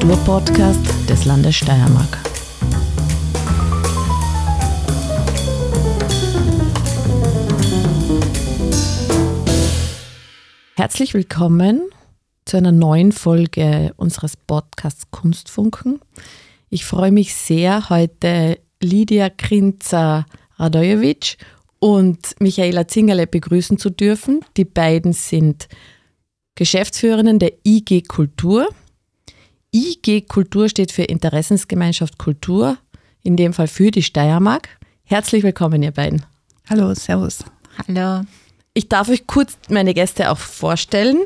Kulturpodcast des Landes Steiermark. Herzlich willkommen zu einer neuen Folge unseres Podcasts Kunstfunken. Ich freue mich sehr, heute Lydia Krinzer-Radojevic und Michaela Zingerle begrüßen zu dürfen. Die beiden sind Geschäftsführerinnen der IG Kultur. IG Kultur steht für Interessensgemeinschaft Kultur, in dem Fall für die Steiermark. Herzlich willkommen, ihr beiden. Hallo, Servus. Hallo. Ich darf euch kurz meine Gäste auch vorstellen.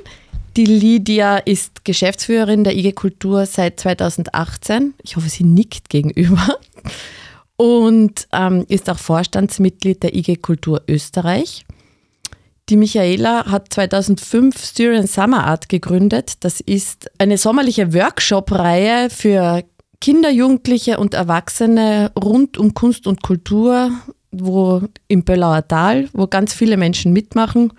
Die Lydia ist Geschäftsführerin der IG Kultur seit 2018. Ich hoffe, sie nickt gegenüber. Und ähm, ist auch Vorstandsmitglied der IG Kultur Österreich. Die Michaela hat 2005 Styrian Summer Art gegründet. Das ist eine sommerliche Workshop-Reihe für Kinder, Jugendliche und Erwachsene rund um Kunst und Kultur, wo im Böllauer Tal, wo ganz viele Menschen mitmachen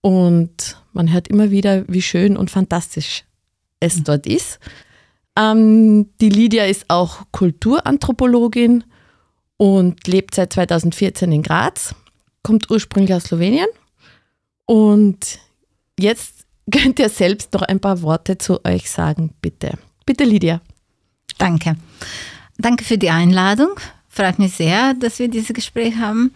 und man hört immer wieder, wie schön und fantastisch es mhm. dort ist. Ähm, die Lydia ist auch Kulturanthropologin und lebt seit 2014 in Graz, kommt ursprünglich aus Slowenien und jetzt könnt ihr selbst noch ein paar Worte zu euch sagen, bitte. Bitte, Lydia. Danke. Danke für die Einladung. Freut mich sehr, dass wir dieses Gespräch haben.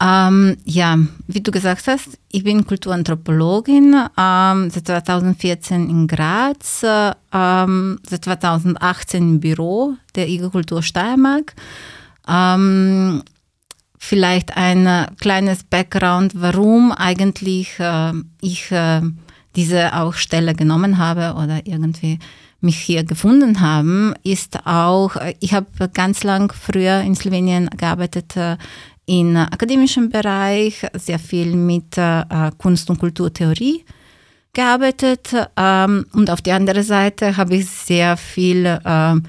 Ähm, ja, wie du gesagt hast, ich bin Kulturanthropologin, ähm, seit 2014 in Graz, ähm, seit 2018 im Büro der IG Kultur Steiermark. Ähm, vielleicht ein äh, kleines Background, warum eigentlich äh, ich äh, diese auch Stelle genommen habe oder irgendwie mich hier gefunden haben, ist auch, äh, ich habe ganz lang früher in Slowenien gearbeitet äh, im akademischen Bereich, sehr viel mit äh, Kunst- und Kulturtheorie gearbeitet ähm, und auf der anderen Seite habe ich sehr viel ähm,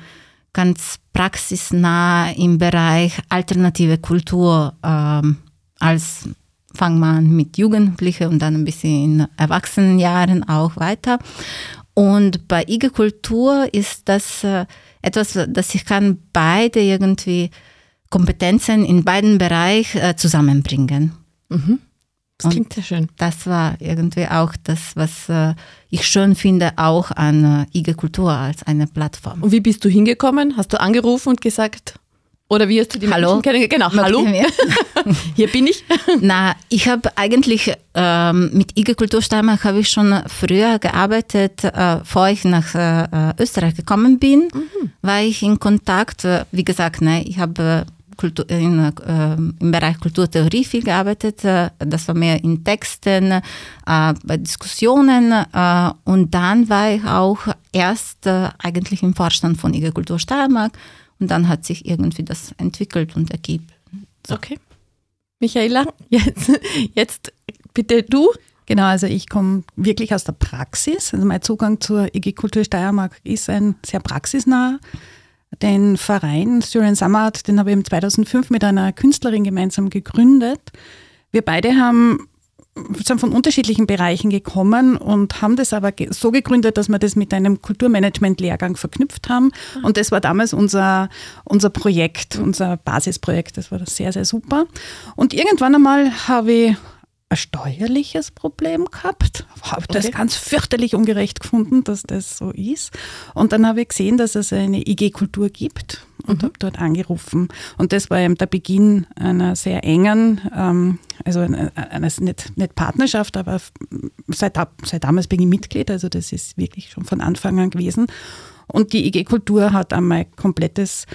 ganz praxisnah im Bereich alternative Kultur ähm, als fangen wir an mit Jugendlichen und dann ein bisschen in Erwachsenenjahren auch weiter. Und bei IG Kultur ist das äh, etwas, dass ich kann beide irgendwie Kompetenzen in beiden Bereichen äh, zusammenbringen. Mhm. Das klingt sehr schön. Das war irgendwie auch das, was äh, ich schön finde, auch an äh, IG Kultur als eine Plattform. Und wie bist du hingekommen? Hast du angerufen und gesagt, oder wie hast du die Hallo? Menschen kennengelernt? Genau, hallo. Hier bin ich. Na, ich habe eigentlich ähm, mit IG Kultur Steiermark habe ich schon früher gearbeitet, äh, bevor ich nach äh, Österreich gekommen bin, mhm. war ich in Kontakt. Äh, wie gesagt, ne, ich habe Kultur, in, äh, im Bereich Kulturtheorie viel gearbeitet. Äh, das war mehr in Texten, äh, bei Diskussionen. Äh, und dann war ich auch erst äh, eigentlich im Vorstand von IG Kultur Steiermark. Und dann hat sich irgendwie das entwickelt und ergibt. So. Okay. Michaela, jetzt, jetzt bitte du. Genau, also ich komme wirklich aus der Praxis. Also mein Zugang zur IG Kultur Steiermark ist ein sehr praxisnah. Den Verein Syrian Summer Art, den habe ich 2005 mit einer Künstlerin gemeinsam gegründet. Wir beide haben sind von unterschiedlichen Bereichen gekommen und haben das aber so gegründet, dass wir das mit einem Kulturmanagement-Lehrgang verknüpft haben. Und das war damals unser, unser Projekt, unser Basisprojekt. Das war sehr, sehr super. Und irgendwann einmal habe ich ein steuerliches Problem gehabt. Habe okay. das ganz fürchterlich ungerecht gefunden, dass das so ist. Und dann habe ich gesehen, dass es eine IG-Kultur gibt und mhm. habe dort angerufen. Und das war eben der Beginn einer sehr engen, ähm, also einer nicht, nicht Partnerschaft, aber seit, seit damals bin ich Mitglied, also das ist wirklich schon von Anfang an gewesen. Und die IG-Kultur hat einmal komplettes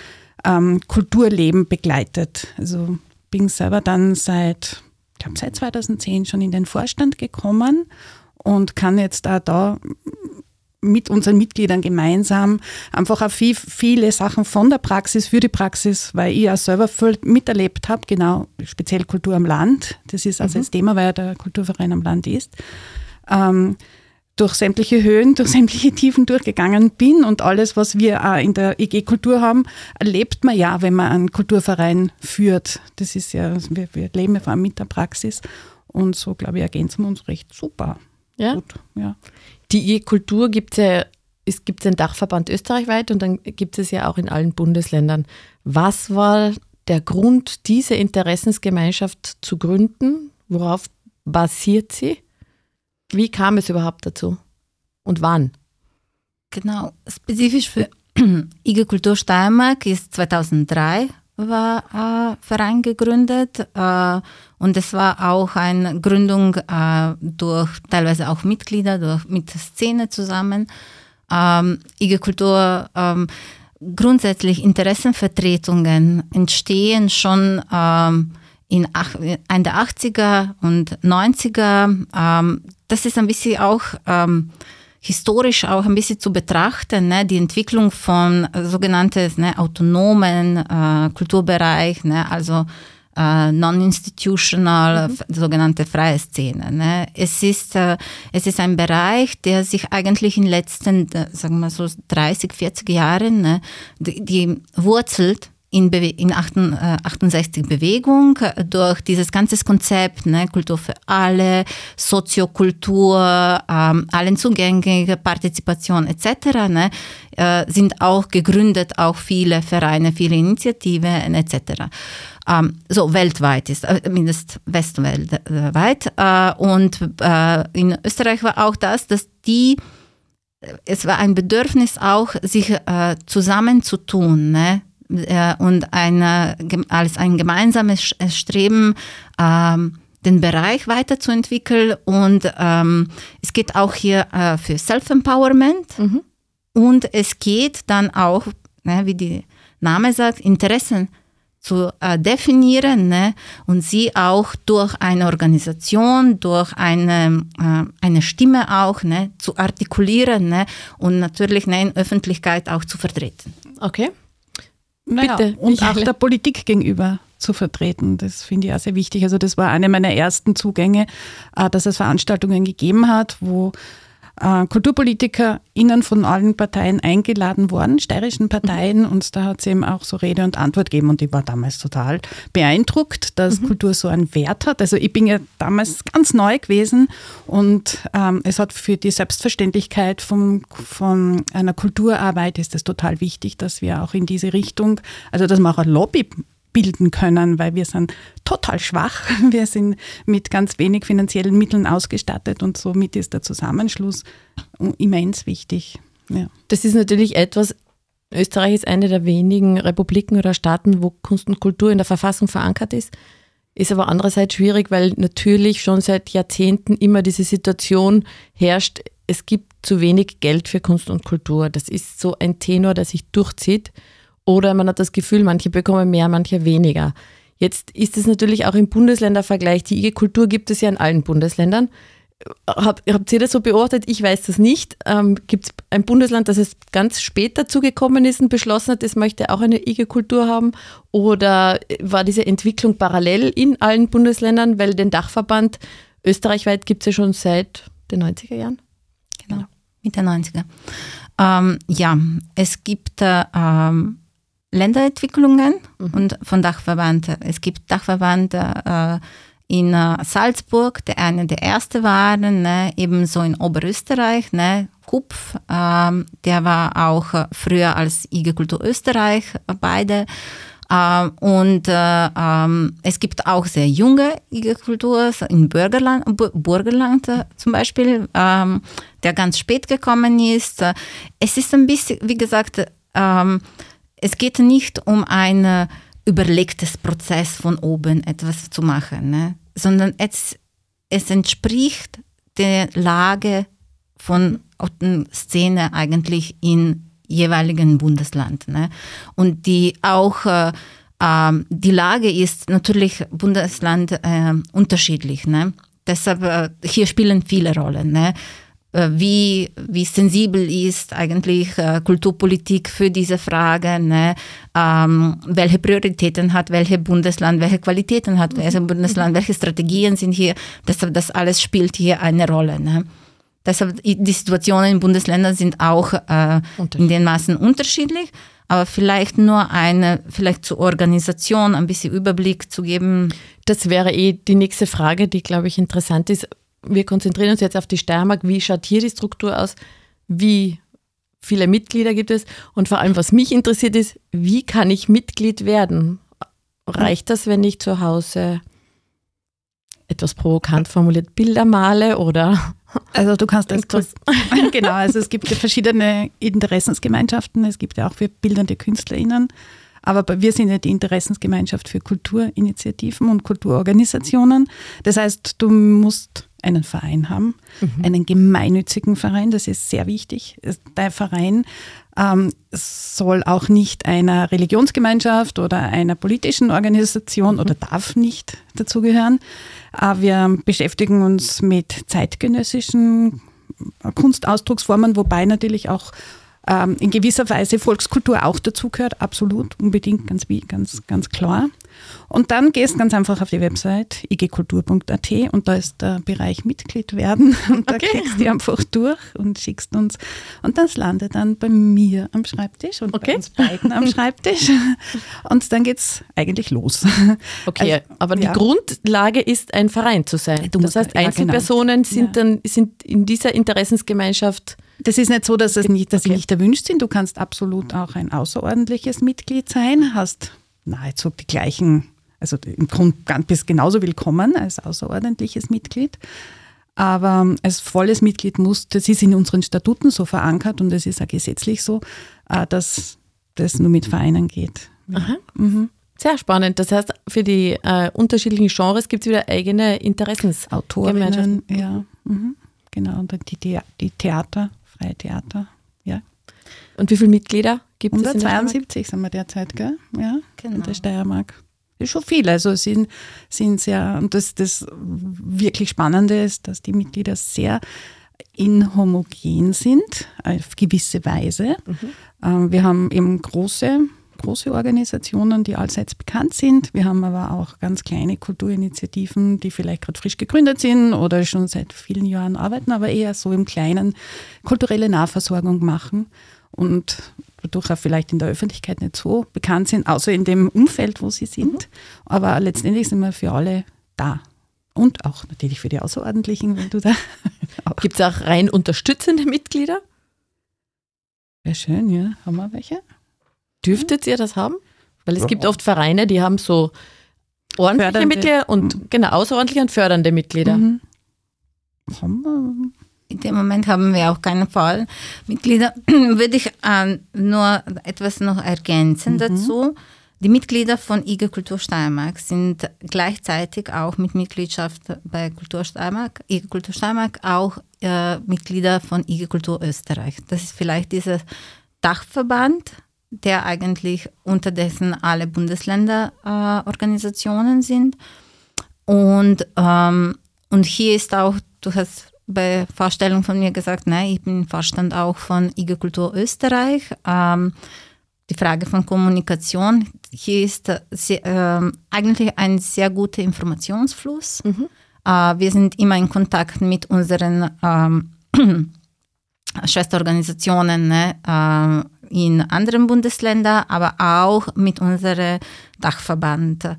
ähm, Kulturleben begleitet. Also bin selber dann seit glaube, seit 2010 schon in den Vorstand gekommen und kann jetzt auch da mit unseren Mitgliedern gemeinsam einfach auch viel, viele Sachen von der Praxis für die Praxis, weil ich ja selber viel miterlebt habe, genau, speziell Kultur am Land. Das ist also mhm. das Thema, weil ja der Kulturverein am Land ist. Ähm, durch sämtliche Höhen, durch sämtliche Tiefen durchgegangen bin und alles, was wir auch in der IG-Kultur haben, erlebt man ja, wenn man einen Kulturverein führt. Das ist ja, wir, wir leben ja vor allem mit der Praxis und so, glaube ich, ergänzen wir uns recht super. Ja. Gut, ja. Die IG-Kultur gibt es ja es gibt den Dachverband österreichweit und dann gibt es ja auch in allen Bundesländern. Was war der Grund, diese Interessensgemeinschaft zu gründen? Worauf basiert sie? Wie kam es überhaupt dazu? Und wann? Genau, spezifisch für IG Kultur Steiermark ist 2003 war äh, Verein gegründet äh, und es war auch eine Gründung äh, durch teilweise auch Mitglieder, durch, mit Szene zusammen. Ähm, IG Kultur, ähm, grundsätzlich Interessenvertretungen entstehen schon ähm, in, in der 80er und 90er. Ähm, das ist ein bisschen auch ähm, historisch auch ein bisschen zu betrachten, ne, die Entwicklung von äh, sogenannten ne, autonomen äh, Kulturbereich, ne, also äh, non-institutional, mhm. sogenannte freie Szene. Ne. Es, ist, äh, es ist ein Bereich, der sich eigentlich in den letzten, äh, sagen wir so 30, 40 Jahren, ne, die, die wurzelt in, Bewe in 68 äh, Bewegung durch dieses ganze Konzept, ne, Kultur für alle, Soziokultur, ähm, allen zugängliche Partizipation etc., ne, äh, sind auch gegründet, auch viele Vereine, viele Initiativen etc. Ähm, so weltweit ist, äh, mindestens westweit. Äh, und äh, in Österreich war auch das, dass die es war ein Bedürfnis auch, sich äh, zusammenzutun, ne? Äh, und eine, als ein gemeinsames äh, Streben, ähm, den Bereich weiterzuentwickeln. Und ähm, es geht auch hier äh, für Self-Empowerment. Mhm. Und es geht dann auch, ne, wie die Name sagt, Interessen zu definieren ne, und sie auch durch eine Organisation, durch eine, äh, eine Stimme auch ne, zu artikulieren ne, und natürlich ne, in Öffentlichkeit auch zu vertreten. Okay. Naja, Bitte, und auch der Politik gegenüber zu vertreten. Das finde ich auch sehr wichtig. Also das war eine meiner ersten Zugänge, äh, dass es Veranstaltungen gegeben hat, wo äh, KulturpolitikerInnen von allen Parteien eingeladen worden, steirischen Parteien, und da hat es eben auch so Rede und Antwort gegeben und ich war damals total beeindruckt, dass mhm. Kultur so einen Wert hat. Also ich bin ja damals ganz neu gewesen und ähm, es hat für die Selbstverständlichkeit von, von einer Kulturarbeit ist es total wichtig, dass wir auch in diese Richtung, also dass wir auch ein Lobby bilden können, weil wir sind total schwach. Wir sind mit ganz wenig finanziellen Mitteln ausgestattet und somit ist der Zusammenschluss immens wichtig. Ja. Das ist natürlich etwas, Österreich ist eine der wenigen Republiken oder Staaten, wo Kunst und Kultur in der Verfassung verankert ist. Ist aber andererseits schwierig, weil natürlich schon seit Jahrzehnten immer diese Situation herrscht, es gibt zu wenig Geld für Kunst und Kultur. Das ist so ein Tenor, der sich durchzieht. Oder man hat das Gefühl, manche bekommen mehr, manche weniger. Jetzt ist es natürlich auch im Bundesländervergleich. Die IG-Kultur gibt es ja in allen Bundesländern. Hab, habt ihr das so beobachtet? Ich weiß das nicht. Ähm, gibt es ein Bundesland, das es ganz spät dazu gekommen ist und beschlossen hat, es möchte auch eine IG-Kultur haben? Oder war diese Entwicklung parallel in allen Bundesländern? Weil den Dachverband österreichweit gibt es ja schon seit den 90er Jahren. Genau, mit den 90er. Ähm, ja, es gibt äh, ähm, Länderentwicklungen mhm. und von Dachverband. Es gibt Dachverband äh, in äh, Salzburg, der eine der ersten waren, ne, ebenso in Oberösterreich, ne, Kupf, ähm, der war auch äh, früher als IG Kultur Österreich, äh, beide. Ähm, und äh, ähm, es gibt auch sehr junge IG Kultur in Burgerland, Burgerland äh, zum Beispiel, ähm, der ganz spät gekommen ist. Es ist ein bisschen, wie gesagt, ähm, es geht nicht um ein überlegtes Prozess von oben etwas zu machen, ne? sondern es, es entspricht der Lage von Szene eigentlich in jeweiligen Bundesland. Ne? Und die auch äh, ähm, die Lage ist natürlich Bundesland äh, unterschiedlich. Ne? Deshalb äh, hier spielen viele Rollen. Ne? Äh, wie, wie sensibel ist eigentlich äh, Kulturpolitik für diese Frage, ne? ähm, welche Prioritäten hat welche Bundesland, welche Qualitäten hat welches mhm. Bundesland, welche Strategien sind hier, deshalb das alles spielt hier eine Rolle. Ne? Deshalb die Situationen in Bundesländern sind auch äh, in den Maßen unterschiedlich, aber vielleicht nur eine, vielleicht zur Organisation ein bisschen Überblick zu geben. Das wäre eh die nächste Frage, die, glaube ich, interessant ist wir konzentrieren uns jetzt auf die Steiermark. Wie schaut hier die Struktur aus? Wie viele Mitglieder gibt es? Und vor allem, was mich interessiert ist, wie kann ich Mitglied werden? Reicht das, wenn ich zu Hause etwas provokant formuliert Bilder male oder? Also du kannst das genau, also es gibt ja verschiedene Interessensgemeinschaften, es gibt ja auch für bildende KünstlerInnen, aber wir sind ja die Interessensgemeinschaft für Kulturinitiativen und Kulturorganisationen. Das heißt, du musst einen Verein haben, mhm. einen gemeinnützigen Verein, das ist sehr wichtig. Der Verein ähm, soll auch nicht einer Religionsgemeinschaft oder einer politischen Organisation mhm. oder darf nicht dazugehören. Äh, wir beschäftigen uns mit zeitgenössischen Kunstausdrucksformen, wobei natürlich auch ähm, in gewisser Weise Volkskultur auch dazugehört, absolut, unbedingt, ganz, ganz, ganz klar. Und dann gehst ganz einfach auf die Website igkultur.at und da ist der Bereich Mitglied werden und da okay. klickst du einfach durch und schickst uns und das landet dann bei mir am Schreibtisch und okay. bei uns beiden am Schreibtisch und dann geht es eigentlich los. Okay, also, aber ja. die Grundlage ist ein Verein zu sein. Du das heißt, Einzelpersonen ja, genau. sind dann sind in dieser Interessensgemeinschaft das ist nicht so, dass, es nicht, dass okay. sie nicht erwünscht sind. Du kannst absolut auch ein außerordentliches Mitglied sein, hast nahezu die gleichen, also im Grunde bist genauso willkommen als außerordentliches Mitglied. Aber als volles Mitglied muss, das ist in unseren Statuten so verankert und es ist auch gesetzlich so, äh, dass das nur mit Vereinen geht. Aha. Mhm. Sehr spannend. Das heißt, für die äh, unterschiedlichen Genres gibt es wieder eigene Interessensautorinnen. Ja, mhm. genau. Und die, die, die Theater, freie Theater, ja. Und wie viele Mitglieder gibt 172 es? 172 sind wir derzeit, gell? Ja, genau. in der Steiermark. Das ist schon viel. Also sind, sind sehr, und das, das wirklich Spannende ist, dass die Mitglieder sehr inhomogen sind, auf gewisse Weise. Mhm. Ähm, wir haben eben große, große Organisationen, die allseits bekannt sind. Wir haben aber auch ganz kleine Kulturinitiativen, die vielleicht gerade frisch gegründet sind oder schon seit vielen Jahren arbeiten, aber eher so im Kleinen kulturelle Nahversorgung machen. Und dadurch auch vielleicht in der Öffentlichkeit nicht so bekannt sind, außer in dem Umfeld, wo sie sind. Mhm. Aber letztendlich sind wir für alle da. Und auch natürlich für die Außerordentlichen, wenn du da. Gibt es auch rein unterstützende Mitglieder? Wäre schön, ja. Haben wir welche? Dürftet ihr das haben? Weil es ja. gibt oft Vereine, die haben so ordentliche fördernde. Mitglieder und mhm. genau, außerordentliche und fördernde Mitglieder. Mhm. Haben wir in dem Moment haben wir auch keine Vollmitglieder. Würde ich äh, nur etwas noch ergänzen mhm. dazu. Die Mitglieder von IG Kultur Steiermark sind gleichzeitig auch mit Mitgliedschaft bei Kultur Steiermark, IG Kultur Steiermark auch äh, Mitglieder von IG Kultur Österreich. Das ist vielleicht dieser Dachverband, der eigentlich unterdessen alle Bundesländerorganisationen äh, sind. Und, ähm, und hier ist auch, du hast bei Vorstellung von mir gesagt, nein, ich bin Vorstand auch von IG Kultur Österreich. Ähm, die Frage von Kommunikation, hier ist sehr, äh, eigentlich ein sehr guter Informationsfluss. Mhm. Äh, wir sind immer in Kontakt mit unseren ähm, Schwesterorganisationen ne, äh, in anderen Bundesländern, aber auch mit unserem Dachverband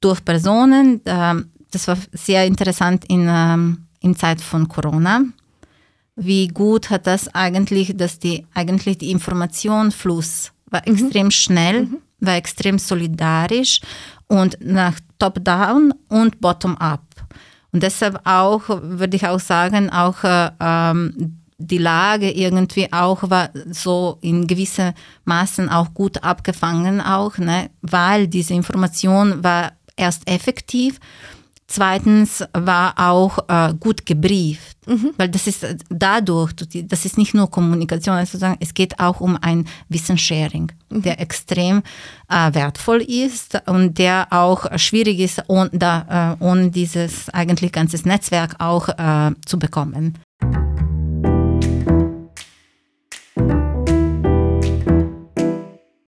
durch Personen. Ähm, das war sehr interessant in ähm, in Zeit von Corona. Wie gut hat das eigentlich, dass die eigentlich die Informationsfluss war mhm. extrem schnell, mhm. war extrem solidarisch und nach Top-Down und Bottom-Up. Und deshalb auch, würde ich auch sagen, auch äh, ähm, die Lage irgendwie auch war so in gewissem Maßen auch gut abgefangen auch, ne? weil diese Information war erst effektiv Zweitens war auch äh, gut gebrieft, mhm. weil das ist äh, dadurch, das ist nicht nur Kommunikation, also es geht auch um ein Wissenssharing, mhm. der extrem äh, wertvoll ist und der auch schwierig ist, ohne, da, äh, ohne dieses eigentlich ganzes Netzwerk auch äh, zu bekommen.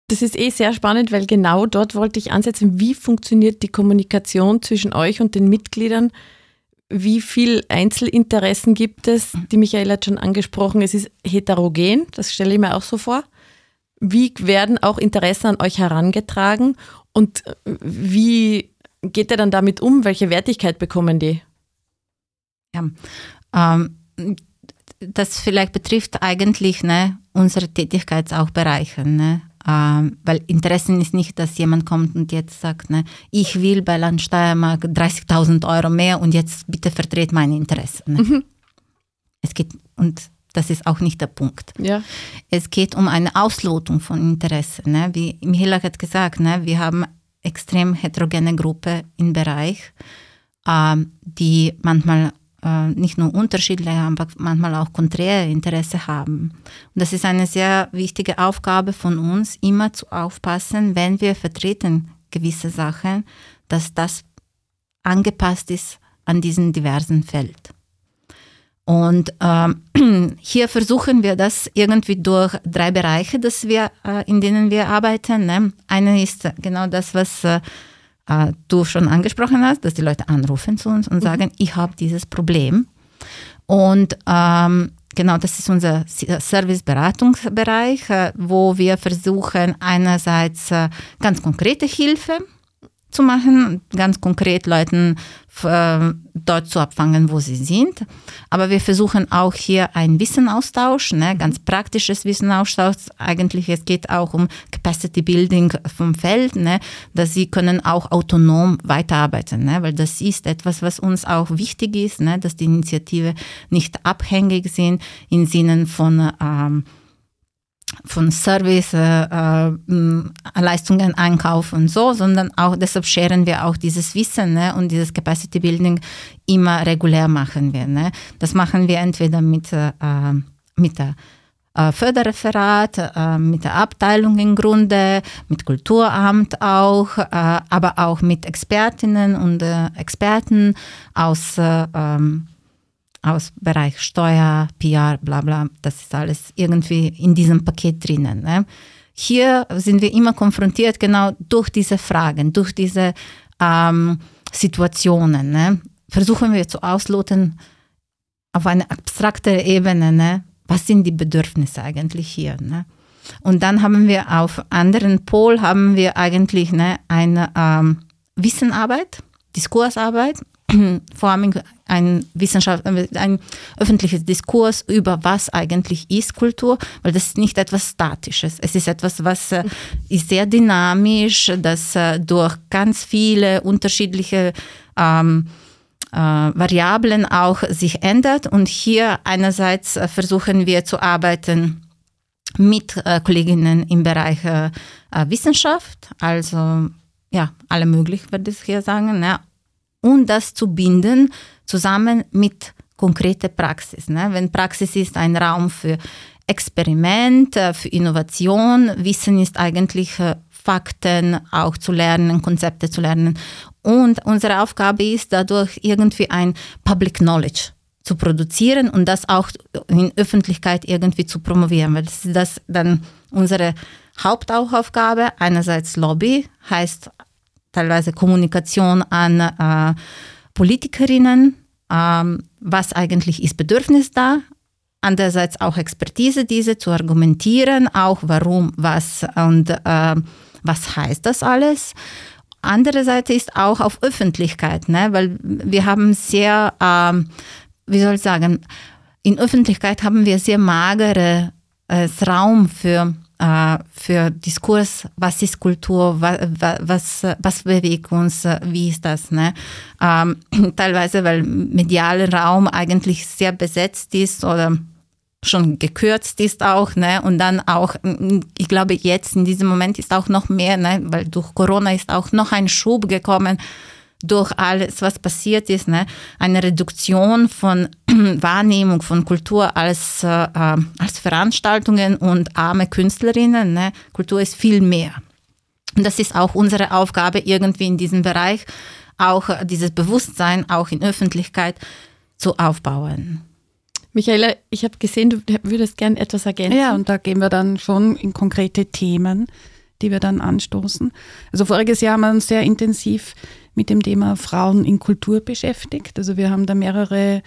Das ist eh sehr spannend, weil genau dort wollte ich ansetzen, wie funktioniert die Kommunikation zwischen euch und den Mitgliedern? Wie viel Einzelinteressen gibt es? Die Michael hat schon angesprochen, es ist heterogen, das stelle ich mir auch so vor. Wie werden auch Interessen an euch herangetragen und wie geht ihr dann damit um? Welche Wertigkeit bekommen die? Ja, ähm, das vielleicht betrifft eigentlich ne, unsere Tätigkeit auch bereichern. Ne? Ähm, weil Interessen ist nicht, dass jemand kommt und jetzt sagt, ne, ich will bei Land Steiermark 30.000 Euro mehr und jetzt bitte vertret meine Interessen. Ne? Mhm. Es geht, und das ist auch nicht der Punkt. Ja. Es geht um eine Auslotung von Interessen. Ne? Wie Michaela hat gesagt, ne? wir haben extrem heterogene Gruppe im Bereich, ähm, die manchmal äh, nicht nur unterschiedliche, aber manchmal auch konträre Interesse haben. Und das ist eine sehr wichtige Aufgabe von uns, immer zu aufpassen, wenn wir vertreten gewisse Sachen, dass das angepasst ist an diesen diversen Feld. Und ähm, hier versuchen wir das irgendwie durch drei Bereiche, dass wir, äh, in denen wir arbeiten. Ne? Eine ist genau das, was äh, äh, du schon angesprochen hast, dass die Leute anrufen zu uns und mhm. sagen, ich habe dieses Problem. Und ähm, genau, das ist unser Service-Beratungsbereich, äh, wo wir versuchen, einerseits äh, ganz konkrete Hilfe zu machen, ganz konkret Leuten äh, dort zu abfangen, wo sie sind. Aber wir versuchen auch hier einen Wissenaustausch, ne, ganz praktisches Wissenaustausch. Eigentlich es geht auch um Capacity Building vom Feld, ne, dass sie können auch autonom weiterarbeiten, ne, weil das ist etwas, was uns auch wichtig ist, ne, dass die Initiative nicht abhängig sind im Sinne von ähm, von Service, äh, äh, Leistungen, Einkauf und so, sondern auch deshalb scheren wir auch dieses Wissen ne, und dieses Capacity Building immer regulär machen wir. Ne. Das machen wir entweder mit, äh, mit der äh, Förderreferat, äh, mit der Abteilung im Grunde, mit Kulturamt auch, aber auch mit Expertinnen und Experten aus ähm, aus Bereich Steuer, PR, bla bla, das ist alles irgendwie in diesem Paket drinnen. Ne? Hier sind wir immer konfrontiert genau durch diese Fragen, durch diese ähm, Situationen. Ne? Versuchen wir zu ausloten auf eine abstrakte Ebene, ne? was sind die Bedürfnisse eigentlich hier. Ne? Und dann haben wir auf anderen Pol haben wir eigentlich ne, eine ähm, Wissenarbeit, Diskursarbeit vor allem ein Wissenschaft, ein öffentliches Diskurs über was eigentlich ist Kultur, weil das ist nicht etwas Statisches. Es ist etwas, was äh, ist sehr dynamisch, das äh, durch ganz viele unterschiedliche ähm, äh, Variablen auch sich ändert. Und hier einerseits äh, versuchen wir zu arbeiten mit äh, Kolleginnen im Bereich äh, Wissenschaft, also ja, alle möglich, würde ich hier sagen, ne? Und das zu binden zusammen mit konkreter Praxis. Ne? Wenn Praxis ist ein Raum für Experiment, äh, für Innovation, Wissen ist eigentlich äh, Fakten auch zu lernen, Konzepte zu lernen. Und unsere Aufgabe ist dadurch irgendwie ein Public Knowledge zu produzieren und das auch in Öffentlichkeit irgendwie zu promovieren, weil das ist das dann unsere Hauptaufgabe. Einerseits Lobby heißt teilweise Kommunikation an äh, Politikerinnen, ähm, was eigentlich ist Bedürfnis da, andererseits auch Expertise, diese zu argumentieren, auch warum, was und äh, was heißt das alles. Andere Seite ist auch auf Öffentlichkeit, ne? weil wir haben sehr, ähm, wie soll ich sagen, in Öffentlichkeit haben wir sehr magere äh, Raum für für Diskurs, was ist Kultur, was, was, was bewegt uns, wie ist das. Ne? Ähm, teilweise, weil medialer Raum eigentlich sehr besetzt ist oder schon gekürzt ist auch, ne? Und dann auch, ich glaube, jetzt in diesem Moment ist auch noch mehr, ne? Weil durch Corona ist auch noch ein Schub gekommen durch alles, was passiert ist, ne, eine Reduktion von Wahrnehmung von Kultur als, äh, äh, als Veranstaltungen und arme Künstlerinnen. Ne. Kultur ist viel mehr. Und das ist auch unsere Aufgabe irgendwie in diesem Bereich, auch dieses Bewusstsein auch in Öffentlichkeit zu aufbauen. Michaela, ich habe gesehen, du würdest gerne etwas ergänzen. Ja, und da gehen wir dann schon in konkrete Themen, die wir dann anstoßen. Also voriges Jahr haben wir uns sehr intensiv mit dem Thema Frauen in Kultur beschäftigt. Also wir haben da mehrere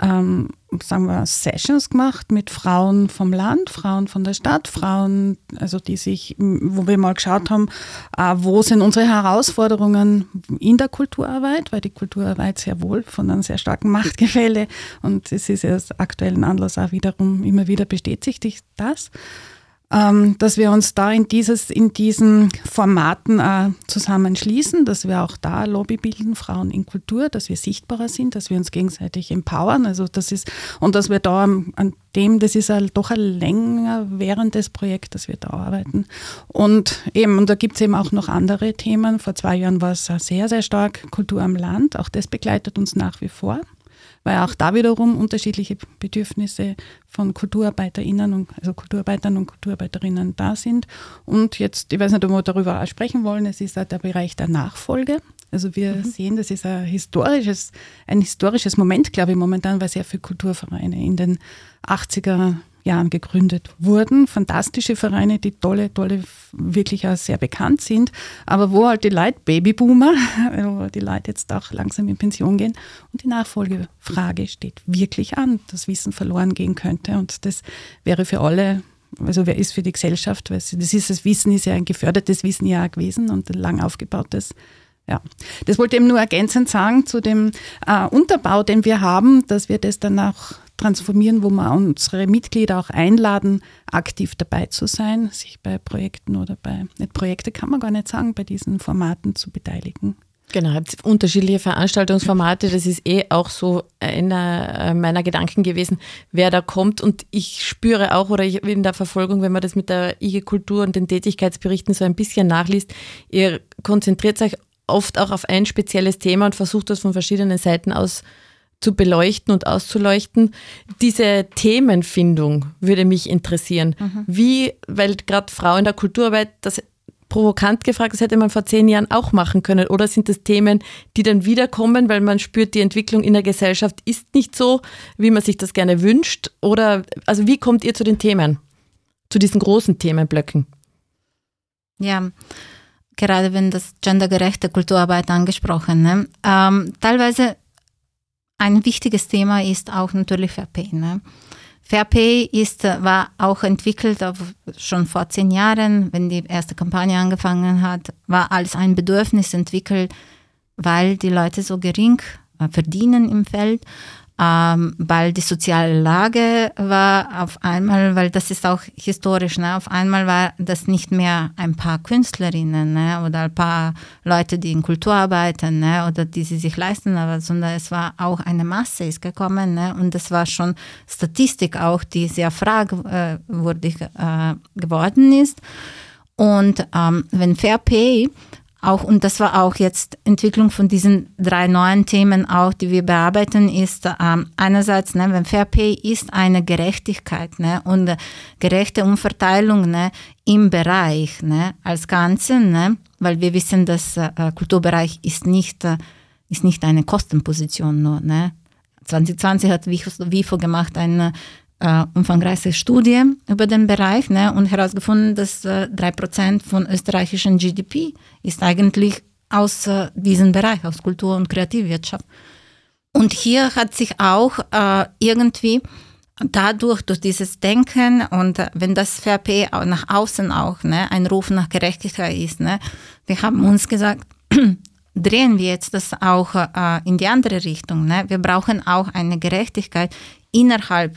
ähm, sagen wir, Sessions gemacht mit Frauen vom Land, Frauen von der Stadt, Frauen, also die sich, wo wir mal geschaut haben, äh, wo sind unsere Herausforderungen in der Kulturarbeit, weil die Kulturarbeit sehr wohl von einem sehr starken Machtgefälle und es ist ja aus aktuellen Anlass auch wiederum immer wieder bestätigt das. Ähm, dass wir uns da in, dieses, in diesen Formaten äh, zusammenschließen, dass wir auch da Lobby bilden, Frauen in Kultur, dass wir sichtbarer sind, dass wir uns gegenseitig empowern. Also das ist, und dass wir da an dem, das ist halt doch ein länger währendes Projekt, dass wir da arbeiten. Und eben, und da gibt es eben auch noch andere Themen. Vor zwei Jahren war es sehr, sehr stark Kultur am Land. Auch das begleitet uns nach wie vor weil auch da wiederum unterschiedliche Bedürfnisse von KulturarbeiterInnen und also Kulturarbeitern und Kulturarbeiterinnen da sind. Und jetzt, ich weiß nicht, ob wir darüber auch sprechen wollen, es ist halt der Bereich der Nachfolge. Also wir mhm. sehen, das ist ein historisches, ein historisches Moment, glaube ich, momentan, weil sehr viele Kulturvereine in den 80er Jahren gegründet wurden. Fantastische Vereine, die tolle, tolle, wirklich auch sehr bekannt sind, aber wo halt die Leute Babyboomer, wo die Leute jetzt auch langsam in Pension gehen und die Nachfolgefrage steht wirklich an, dass Wissen verloren gehen könnte. Und das wäre für alle also wer ist für die Gesellschaft, das ist das Wissen ist ja ein gefördertes Wissen ja gewesen und ein lang aufgebautes ja, das wollte ich eben nur ergänzend sagen zu dem äh, Unterbau, den wir haben, dass wir das dann auch transformieren, wo wir unsere Mitglieder auch einladen, aktiv dabei zu sein, sich bei Projekten oder bei, nicht Projekte kann man gar nicht sagen, bei diesen Formaten zu beteiligen. Genau, unterschiedliche Veranstaltungsformate. Das ist eh auch so einer äh, meiner Gedanken gewesen, wer da kommt. Und ich spüre auch, oder ich in der Verfolgung, wenn man das mit der IG-Kultur und den Tätigkeitsberichten so ein bisschen nachliest, ihr konzentriert euch oft auch auf ein spezielles Thema und versucht das von verschiedenen Seiten aus zu beleuchten und auszuleuchten. Diese Themenfindung würde mich interessieren. Mhm. Wie, weil gerade Frauen in der Kulturarbeit, das provokant gefragt, das hätte man vor zehn Jahren auch machen können. Oder sind das Themen, die dann wiederkommen, weil man spürt, die Entwicklung in der Gesellschaft ist nicht so, wie man sich das gerne wünscht? Oder, also wie kommt ihr zu den Themen, zu diesen großen Themenblöcken? Ja, gerade wenn das gendergerechte Kulturarbeit angesprochen. Ne? Ähm, teilweise ein wichtiges Thema ist auch natürlich Fair Pay. Ne? Fair Pay ist, war auch entwickelt schon vor zehn Jahren, wenn die erste Kampagne angefangen hat, war als ein Bedürfnis entwickelt, weil die Leute so gering äh, verdienen im Feld ähm, weil die soziale Lage war auf einmal, weil das ist auch historisch, ne? auf einmal war das nicht mehr ein paar Künstlerinnen ne? oder ein paar Leute, die in Kultur arbeiten ne? oder die sie sich leisten, aber, sondern es war auch eine Masse ist gekommen ne? und das war schon Statistik auch, die sehr fragwürdig äh, geworden ist. Und ähm, wenn Fair Pay auch, und das war auch jetzt Entwicklung von diesen drei neuen Themen auch, die wir bearbeiten, ist ähm, einerseits, ne, wenn Fair Pay ist eine Gerechtigkeit ne, und gerechte Umverteilung ne, im Bereich ne, als Ganze, ne, weil wir wissen, dass äh, Kulturbereich ist nicht, äh, ist nicht eine Kostenposition nur. Ne. 2020 hat WIFO gemacht eine äh, umfangreiche Studie über den Bereich ne, und herausgefunden, dass äh, 3% von österreichischen GDP ist eigentlich aus äh, diesem Bereich, aus Kultur- und Kreativwirtschaft. Und hier hat sich auch äh, irgendwie dadurch, durch dieses Denken und äh, wenn das VRP nach außen auch ne, ein Ruf nach Gerechtigkeit ist, ne, wir haben uns gesagt, drehen wir jetzt das auch äh, in die andere Richtung. Ne? Wir brauchen auch eine Gerechtigkeit innerhalb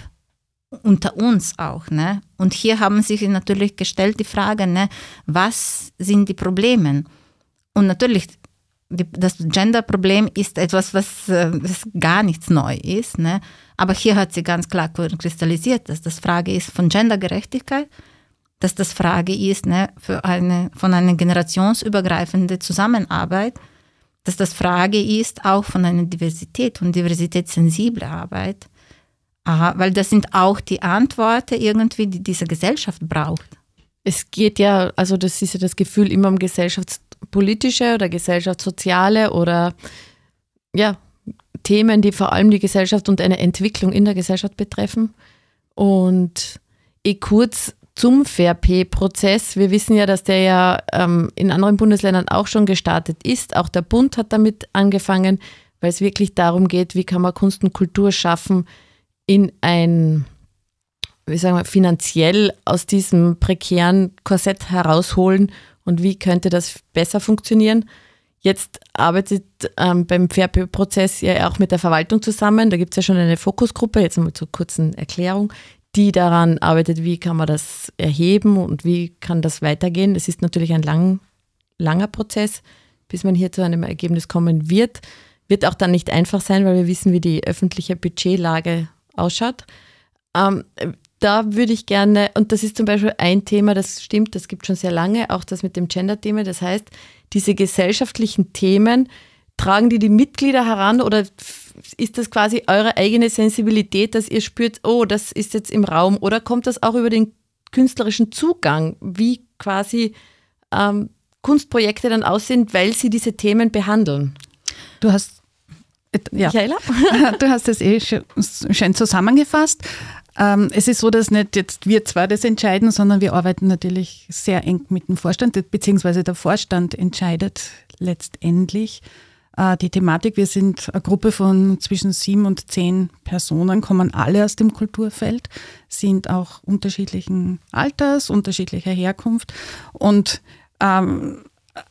unter uns auch. Ne? Und hier haben sich natürlich gestellt die Frage, ne, was sind die Probleme? Und natürlich, die, das Gender-Problem ist etwas, was, äh, was gar nichts neu ist. Ne? Aber hier hat sie ganz klar kristallisiert, dass das Frage ist von Gendergerechtigkeit, dass das Frage ist ne, für eine, von einer generationsübergreifenden Zusammenarbeit, dass das Frage ist auch von einer Diversität und diversitätssensible Arbeit Aha, weil das sind auch die Antworten irgendwie, die diese Gesellschaft braucht. Es geht ja, also das ist ja das Gefühl immer um gesellschaftspolitische oder gesellschaftssoziale oder ja, Themen, die vor allem die Gesellschaft und eine Entwicklung in der Gesellschaft betreffen. Und eh kurz zum Fair-Pay-Prozess. Wir wissen ja, dass der ja ähm, in anderen Bundesländern auch schon gestartet ist. Auch der Bund hat damit angefangen. weil es wirklich darum geht, wie kann man Kunst und Kultur schaffen in ein, wie sagen wir, finanziell aus diesem prekären Korsett herausholen und wie könnte das besser funktionieren. Jetzt arbeitet ähm, beim Fairpay-Prozess ja auch mit der Verwaltung zusammen. Da gibt es ja schon eine Fokusgruppe, jetzt mal zur kurzen Erklärung, die daran arbeitet, wie kann man das erheben und wie kann das weitergehen. Das ist natürlich ein lang, langer Prozess, bis man hier zu einem Ergebnis kommen wird. Wird auch dann nicht einfach sein, weil wir wissen, wie die öffentliche Budgetlage ausschaut. Ähm, da würde ich gerne, und das ist zum Beispiel ein Thema, das stimmt, das gibt schon sehr lange, auch das mit dem Gender-Thema. Das heißt, diese gesellschaftlichen Themen, tragen die die Mitglieder heran oder ist das quasi eure eigene Sensibilität, dass ihr spürt, oh, das ist jetzt im Raum oder kommt das auch über den künstlerischen Zugang, wie quasi ähm, Kunstprojekte dann aussehen, weil sie diese Themen behandeln? Du hast ja. Michaela? Du hast es eh schön zusammengefasst. Ähm, es ist so, dass nicht jetzt wir zwei das entscheiden, sondern wir arbeiten natürlich sehr eng mit dem Vorstand, beziehungsweise der Vorstand entscheidet letztendlich äh, die Thematik. Wir sind eine Gruppe von zwischen sieben und zehn Personen, kommen alle aus dem Kulturfeld, sind auch unterschiedlichen Alters, unterschiedlicher Herkunft und ähm,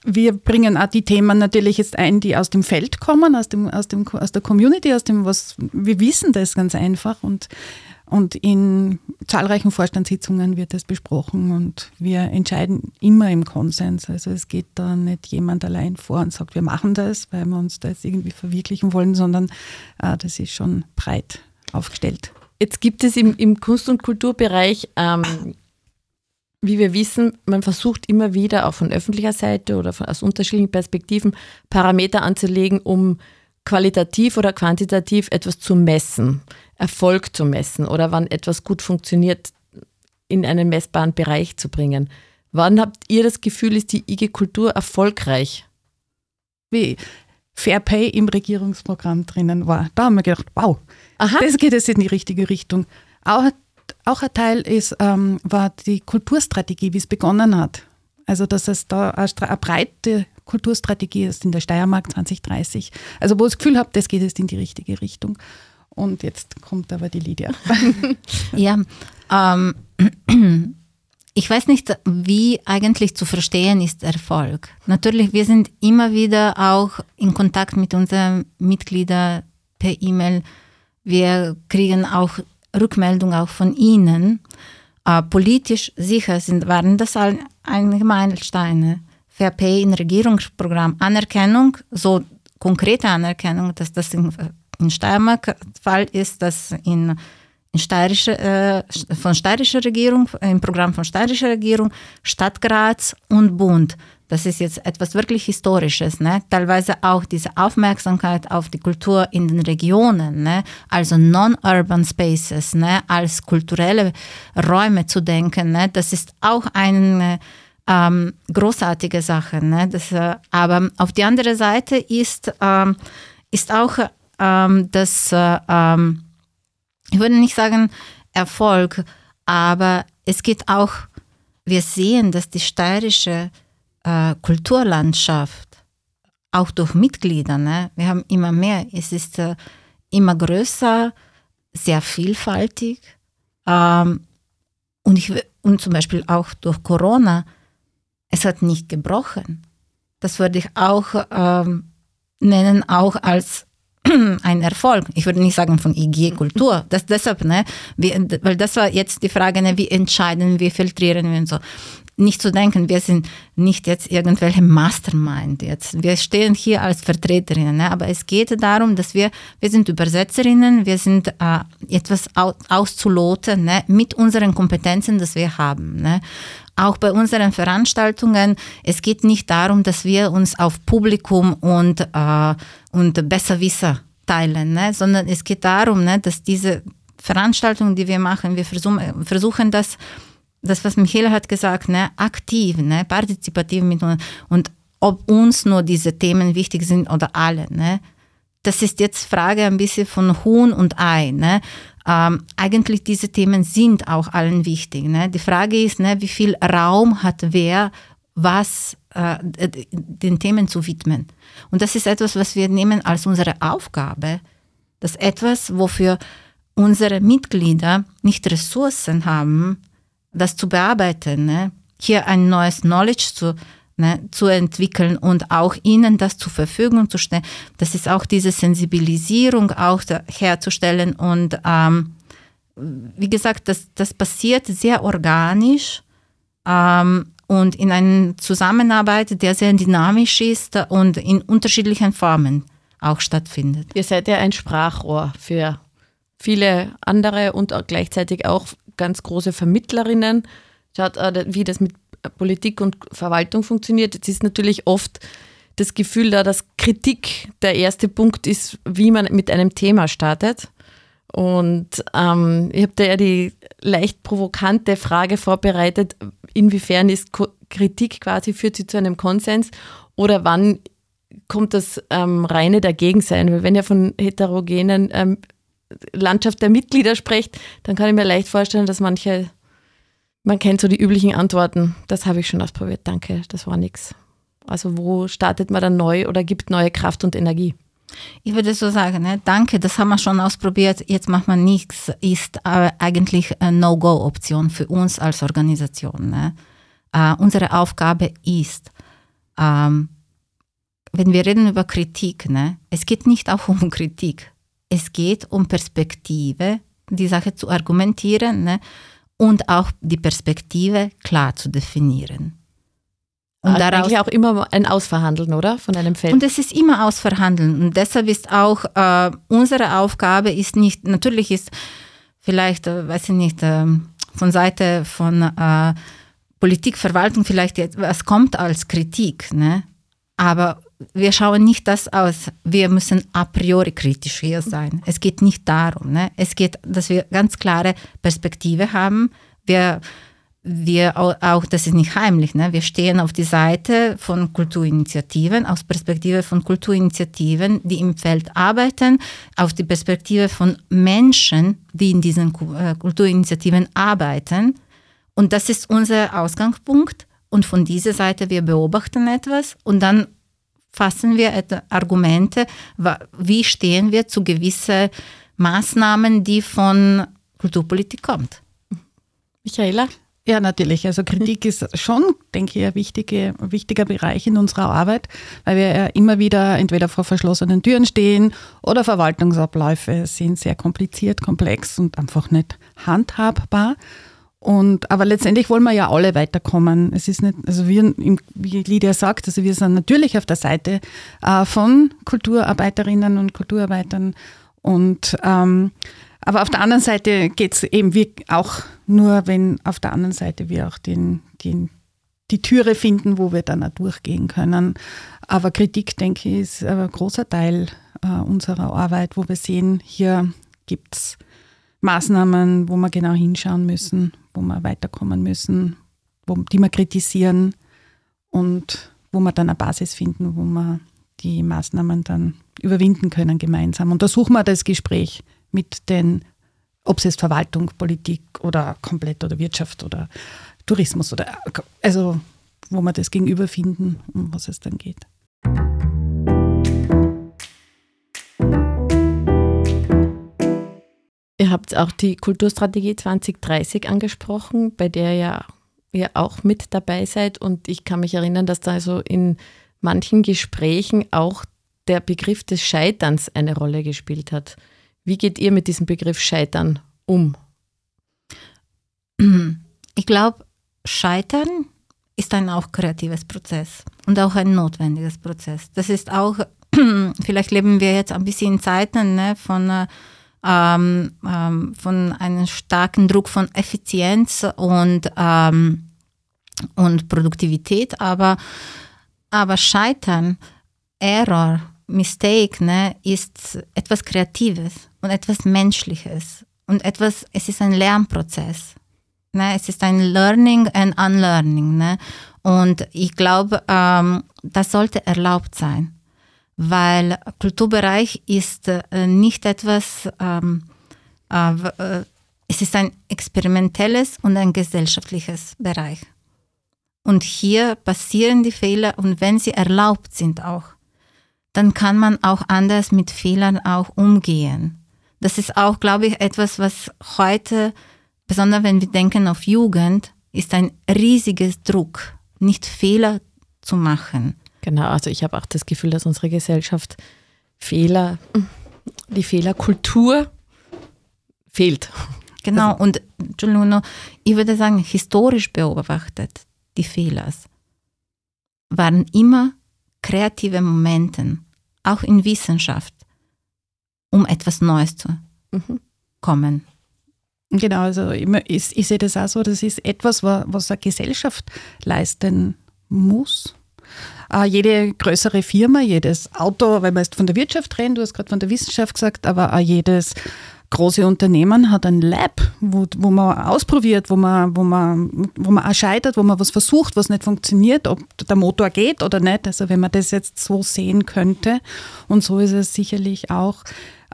wir bringen auch die Themen natürlich jetzt ein, die aus dem Feld kommen, aus, dem, aus, dem, aus der Community, aus dem, was wir wissen das ganz einfach und, und in zahlreichen Vorstandssitzungen wird das besprochen und wir entscheiden immer im Konsens. Also es geht da nicht jemand allein vor und sagt, wir machen das, weil wir uns das irgendwie verwirklichen wollen, sondern äh, das ist schon breit aufgestellt. Jetzt gibt es im, im Kunst- und Kulturbereich ähm, wie wir wissen, man versucht immer wieder auch von öffentlicher Seite oder von, aus unterschiedlichen Perspektiven Parameter anzulegen, um qualitativ oder quantitativ etwas zu messen, Erfolg zu messen oder wann etwas gut funktioniert, in einen messbaren Bereich zu bringen. Wann habt ihr das Gefühl, ist die IG Kultur erfolgreich? Wie Fair Pay im Regierungsprogramm drinnen war. Da haben wir gedacht, wow, Aha. das geht jetzt in die richtige Richtung. Auch auch ein Teil ist, ähm, war die Kulturstrategie, wie es begonnen hat. Also, dass es da eine, eine breite Kulturstrategie ist in der Steiermark 2030. Also, wo ich das Gefühl habe, das geht jetzt in die richtige Richtung. Und jetzt kommt aber die Lydia. ja, ähm, ich weiß nicht, wie eigentlich zu verstehen ist Erfolg. Natürlich, wir sind immer wieder auch in Kontakt mit unseren Mitgliedern per E-Mail. Wir kriegen auch Rückmeldung auch von Ihnen. Äh, politisch sicher sind, waren das einige Meilensteine. Fair Pay in Regierungsprogramm, Anerkennung, so konkrete Anerkennung, dass das in, in Steiermark Fall ist, dass in, in steirische, äh, von steirischer Regierung, im Programm von steirischer Regierung, Stadt Graz und Bund das ist jetzt etwas wirklich Historisches, ne? teilweise auch diese Aufmerksamkeit auf die Kultur in den Regionen, ne? also non-urban spaces, ne? als kulturelle Räume zu denken, ne? das ist auch eine ähm, großartige Sache. Ne? Das, äh, aber auf die andere Seite ist, ähm, ist auch ähm, das, äh, ähm, ich würde nicht sagen Erfolg, aber es geht auch, wir sehen, dass die steirische äh, Kulturlandschaft, auch durch Mitglieder. Ne? Wir haben immer mehr. Es ist äh, immer größer, sehr vielfältig. Ähm, und, ich, und zum Beispiel auch durch Corona, es hat nicht gebrochen. Das würde ich auch ähm, nennen, auch als ein Erfolg. Ich würde nicht sagen von IG Kultur. Deshalb, ne, wie, weil das war jetzt die Frage, ne, wie entscheiden wir, filtrieren wir und so nicht zu denken, wir sind nicht jetzt irgendwelche Mastermind jetzt. Wir stehen hier als Vertreterinnen, ne? aber es geht darum, dass wir, wir sind Übersetzerinnen, wir sind äh, etwas aus, auszuloten ne? mit unseren Kompetenzen, die wir haben. Ne? Auch bei unseren Veranstaltungen, es geht nicht darum, dass wir uns auf Publikum und, äh, und Besserwisser teilen, ne? sondern es geht darum, ne, dass diese Veranstaltungen, die wir machen, wir versuchen, versuchen das das, was Michael hat gesagt, ne, aktiv, ne, partizipativ mit uns und ob uns nur diese Themen wichtig sind oder alle. Ne, das ist jetzt Frage ein bisschen von Huhn und Ei. Ne. Ähm, eigentlich diese Themen sind auch allen wichtig. Ne. Die Frage ist, ne, wie viel Raum hat wer, was äh, den Themen zu widmen. Und das ist etwas, was wir nehmen als unsere Aufgabe. Das ist etwas, wofür unsere Mitglieder nicht Ressourcen haben, das zu bearbeiten. Ne? Hier ein neues Knowledge zu, ne, zu entwickeln und auch ihnen das zur Verfügung zu stellen. Das ist auch diese Sensibilisierung auch herzustellen und ähm, wie gesagt, das, das passiert sehr organisch ähm, und in einer Zusammenarbeit, der sehr dynamisch ist und in unterschiedlichen Formen auch stattfindet. Ihr seid ja ein Sprachrohr für viele andere und gleichzeitig auch ganz große Vermittlerinnen. Schaut, äh, wie das mit Politik und Verwaltung funktioniert. Jetzt ist natürlich oft das Gefühl da, dass Kritik der erste Punkt ist, wie man mit einem Thema startet. Und ähm, ich habe da ja die leicht provokante Frage vorbereitet, inwiefern ist Ko Kritik quasi, führt sie zu einem Konsens oder wann kommt das ähm, reine Dagegensein? Weil wenn ihr von heterogenen ähm, Landschaft der Mitglieder spricht, dann kann ich mir leicht vorstellen, dass manche, man kennt so die üblichen Antworten, das habe ich schon ausprobiert, danke, das war nichts. Also wo startet man dann neu oder gibt neue Kraft und Energie? Ich würde so sagen, ne, danke, das haben wir schon ausprobiert, jetzt macht man nichts, ist aber eigentlich eine No-Go-Option für uns als Organisation. Ne? Uh, unsere Aufgabe ist, ähm, wenn wir reden über Kritik, ne, es geht nicht auch um Kritik, es geht um Perspektive, die Sache zu argumentieren ne, und auch die Perspektive klar zu definieren. Und also daraus, eigentlich auch immer ein Ausverhandeln, oder? Von einem Feld. Und es ist immer Ausverhandeln. Und deshalb ist auch äh, unsere Aufgabe ist nicht, natürlich ist vielleicht, äh, weiß ich nicht, äh, von Seite von äh, Politik, Verwaltung vielleicht etwas kommt als Kritik, ne? aber wir schauen nicht das aus, wir müssen a priori kritisch hier sein. Es geht nicht darum. Ne? Es geht, dass wir ganz klare Perspektive haben. Wir wir auch, das ist nicht heimlich, ne? wir stehen auf die Seite von Kulturinitiativen, aus Perspektive von Kulturinitiativen, die im Feld arbeiten, auf die Perspektive von Menschen, die in diesen äh, Kulturinitiativen arbeiten. Und das ist unser Ausgangspunkt. Und von dieser Seite, wir beobachten etwas und dann fassen wir Argumente, wie stehen wir zu gewissen Maßnahmen, die von Kulturpolitik kommt. Michaela? Ja, natürlich. Also Kritik ist schon, denke ich, ein wichtige, wichtiger Bereich in unserer Arbeit, weil wir ja immer wieder entweder vor verschlossenen Türen stehen oder Verwaltungsabläufe sind sehr kompliziert, komplex und einfach nicht handhabbar. Und, aber letztendlich wollen wir ja alle weiterkommen. Es ist nicht, also wir, wie Lydia sagt, also wir sind natürlich auf der Seite äh, von Kulturarbeiterinnen und Kulturarbeitern und ähm, aber auf der anderen Seite geht es eben auch nur, wenn auf der anderen Seite wir auch den, den, die Türe finden, wo wir dann auch durchgehen können. Aber Kritik, denke ich, ist ein großer Teil äh, unserer Arbeit, wo wir sehen, hier gibt es Maßnahmen, wo wir genau hinschauen müssen, wo wir weiterkommen müssen, wo, die wir kritisieren und wo wir dann eine Basis finden, wo wir die Maßnahmen dann überwinden können gemeinsam. Und da suchen wir das Gespräch mit den, ob es jetzt Verwaltung, Politik oder komplett oder Wirtschaft oder Tourismus oder also wo wir das gegenüber finden, um was es dann geht. Ihr habt auch die Kulturstrategie 2030 angesprochen, bei der ja ihr auch mit dabei seid. Und ich kann mich erinnern, dass da also in manchen Gesprächen auch der Begriff des Scheiterns eine Rolle gespielt hat. Wie geht ihr mit diesem Begriff Scheitern um? Ich glaube, Scheitern ist ein auch kreatives Prozess und auch ein notwendiges Prozess. Das ist auch, vielleicht leben wir jetzt ein bisschen in Zeiten ne, von, ähm, ähm, von einem starken Druck von Effizienz und, ähm, und Produktivität, aber, aber Scheitern, Error, Mistake ne, ist etwas Kreatives und etwas Menschliches und etwas, es ist ein Lernprozess. Ne? Es ist ein Learning and Unlearning. Ne? Und ich glaube, ähm, das sollte erlaubt sein, weil Kulturbereich ist äh, nicht etwas, ähm, äh, äh, es ist ein experimentelles und ein gesellschaftliches Bereich. Und hier passieren die Fehler und wenn sie erlaubt sind auch, dann kann man auch anders mit Fehlern auch umgehen. Das ist auch, glaube ich, etwas, was heute, besonders wenn wir denken auf Jugend, ist ein riesiges Druck, nicht Fehler zu machen. Genau, also ich habe auch das Gefühl, dass unsere Gesellschaft Fehler, die Fehlerkultur fehlt. Genau, also, und Entschuldigung, ich würde sagen, historisch beobachtet, die Fehler waren immer kreative Momente, auch in Wissenschaft, um etwas Neues zu mhm. kommen. Genau, also ich, ich, ich, sehe das auch so, das ist etwas, was eine Gesellschaft leisten muss. Uh, jede größere Firma, jedes Auto, weil wir jetzt von der Wirtschaft reden, du hast gerade von der Wissenschaft gesagt, aber auch jedes große Unternehmen hat ein Lab, wo, wo man ausprobiert, wo man, wo, man, wo man auch scheitert, wo man was versucht, was nicht funktioniert, ob der Motor geht oder nicht. Also wenn man das jetzt so sehen könnte. Und so ist es sicherlich auch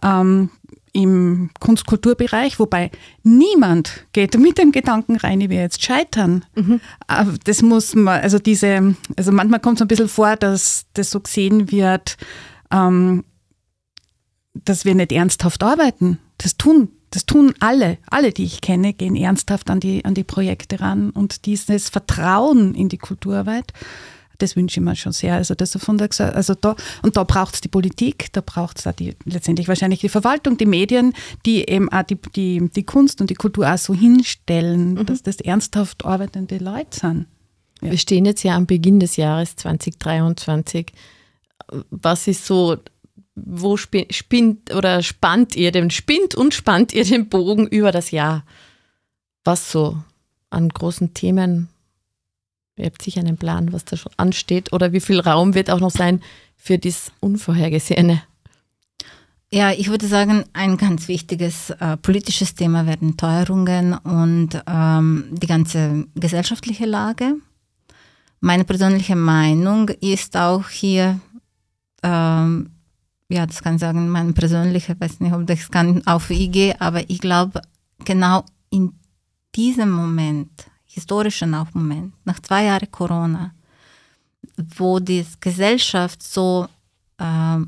ähm, im Kunstkulturbereich, wobei niemand geht mit dem Gedanken rein, ich will jetzt scheitern. Mhm. Das muss man, also diese, also manchmal kommt es ein bisschen vor, dass das so gesehen wird, ähm, dass wir nicht ernsthaft arbeiten. Das tun, das tun alle, alle, die ich kenne, gehen ernsthaft an die, an die Projekte ran und dieses Vertrauen in die Kulturarbeit das wünsche ich mir schon sehr. Also, das von der, also da, und da braucht es die Politik, da braucht es die, letztendlich wahrscheinlich die Verwaltung, die Medien, die eben auch die, die, die Kunst und die Kultur auch so hinstellen, mhm. dass das ernsthaft arbeitende Leute sind. Ja. Wir stehen jetzt ja am Beginn des Jahres 2023. Was ist so, wo spinnt oder spannt ihr den, spinnt und spannt ihr den Bogen über das Jahr? Was so an großen Themen Ihr habt sicher einen Plan, was da schon ansteht oder wie viel Raum wird auch noch sein für das Unvorhergesehene. Ja, ich würde sagen, ein ganz wichtiges äh, politisches Thema werden Teuerungen und ähm, die ganze gesellschaftliche Lage. Meine persönliche Meinung ist auch hier, ähm, ja, das kann ich sagen, meine persönliche, weiß nicht, ob das kann auf IG, aber ich glaube, genau in diesem Moment historischen auch Moment, nach zwei Jahren Corona, wo die Gesellschaft so äh,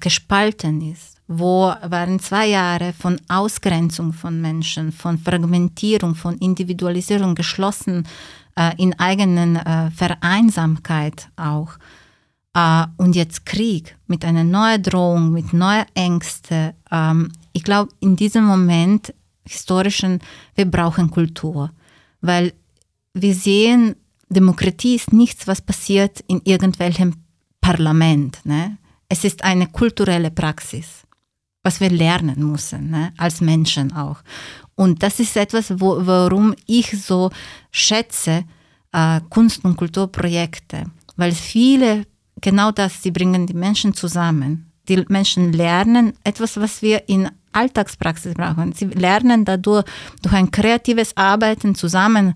gespalten ist, wo waren zwei Jahre von Ausgrenzung von Menschen, von Fragmentierung, von Individualisierung, geschlossen äh, in eigenen äh, Vereinsamkeit auch. Uh, und jetzt Krieg mit einer neuen Drohung, mit neuen Ängsten. Ähm, ich glaube, in diesem Moment historischen, wir brauchen Kultur weil wir sehen, Demokratie ist nichts, was passiert in irgendwelchem Parlament. Ne? Es ist eine kulturelle Praxis, was wir lernen müssen, ne? als Menschen auch. Und das ist etwas, wo, warum ich so schätze äh, Kunst- und Kulturprojekte, weil viele genau das, sie bringen die Menschen zusammen. Die Menschen lernen etwas, was wir in Alltagspraxis brauchen. Sie lernen dadurch durch ein kreatives Arbeiten zusammen,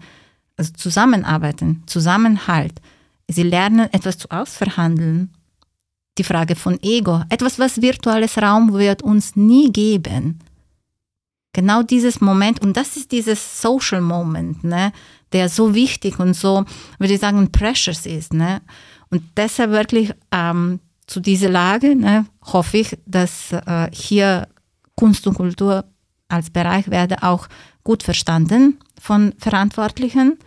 also Zusammenarbeiten, Zusammenhalt. Sie lernen etwas zu ausverhandeln. Die Frage von Ego, etwas, was virtuelles Raum wird uns nie geben. Genau dieses Moment, und das ist dieses Social Moment, ne, der so wichtig und so, würde ich sagen, precious ist. Ne? Und deshalb wirklich ähm, zu dieser Lage ne, hoffe ich, dass äh, hier Kunst und Kultur als Bereich werde auch gut verstanden von Verantwortlichen.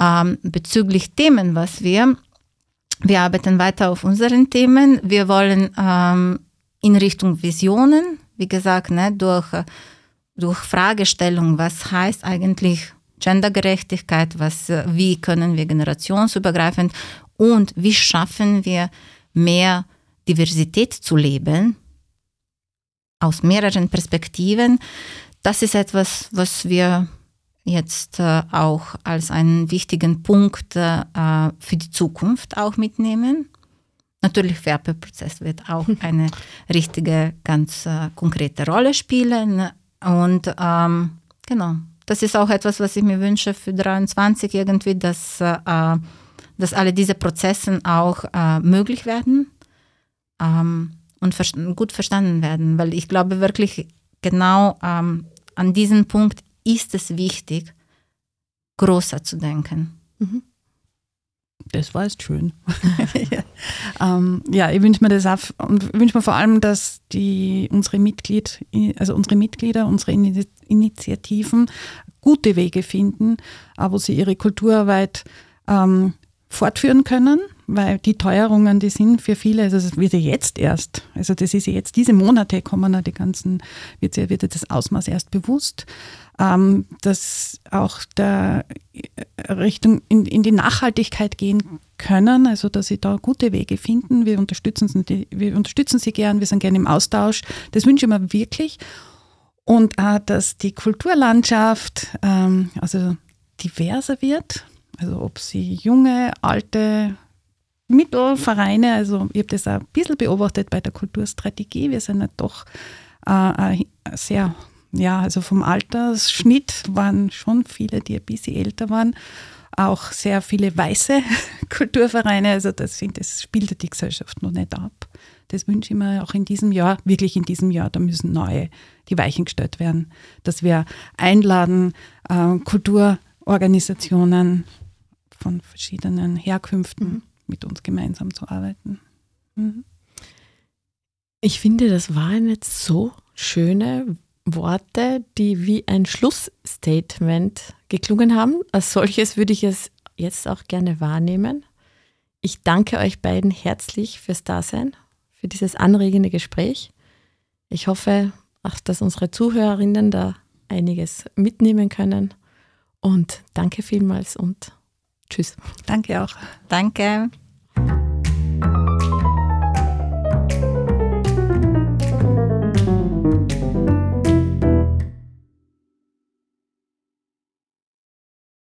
Ähm, bezüglich Themen, was wir, wir arbeiten weiter auf unseren Themen. Wir wollen ähm, in Richtung Visionen, wie gesagt, ne, durch, durch Fragestellung, was heißt eigentlich Gendergerechtigkeit, was, wie können wir generationsübergreifend und wie schaffen wir mehr Diversität zu leben, aus mehreren Perspektiven. Das ist etwas, was wir jetzt äh, auch als einen wichtigen Punkt äh, für die Zukunft auch mitnehmen. Natürlich, Werbeprozess wird auch eine richtige, ganz äh, konkrete Rolle spielen. Und ähm, genau, das ist auch etwas, was ich mir wünsche für 23 irgendwie, dass, äh, dass alle diese Prozesse auch äh, möglich werden. Ähm, und gut verstanden werden, weil ich glaube wirklich genau ähm, an diesem Punkt ist es wichtig, größer zu denken. Mhm. Das war jetzt schön. ja. Ähm, ja, ich wünsche mir das auch und wünsche mir vor allem, dass die, unsere, Mitglied, also unsere Mitglieder, unsere Initiativen gute Wege finden, wo sie ihre Kulturarbeit ähm, fortführen können, weil die Teuerungen, die sind für viele, also das wird ja jetzt erst, also das ist ja jetzt, diese Monate kommen ja die ganzen, wird ja, wird ja das Ausmaß erst bewusst, ähm, dass auch der äh, Richtung in, in die Nachhaltigkeit gehen können, also dass sie da gute Wege finden. Wir unterstützen sie, wir unterstützen sie gern, wir sind gerne im Austausch. Das wünsche ich mir wirklich. Und auch, dass die Kulturlandschaft ähm, also diverser wird, also ob sie junge, alte, Mittelvereine, also ich habe das auch ein bisschen beobachtet bei der Kulturstrategie. Wir sind ja doch äh, sehr, ja, also vom Altersschnitt waren schon viele, die ein bisschen älter waren. Auch sehr viele weiße Kulturvereine, also das, sind, das spielt die Gesellschaft noch nicht ab. Das wünsche ich mir auch in diesem Jahr, wirklich in diesem Jahr, da müssen neue, die Weichen gestellt werden, dass wir einladen, äh, Kulturorganisationen, von verschiedenen Herkünften mhm. Mit uns gemeinsam zu arbeiten. Mhm. Ich finde, das waren jetzt so schöne Worte, die wie ein Schlussstatement geklungen haben. Als solches würde ich es jetzt auch gerne wahrnehmen. Ich danke euch beiden herzlich fürs Dasein, für dieses anregende Gespräch. Ich hoffe auch, dass unsere Zuhörerinnen da einiges mitnehmen können. Und danke vielmals und Tschüss. Danke auch. Danke.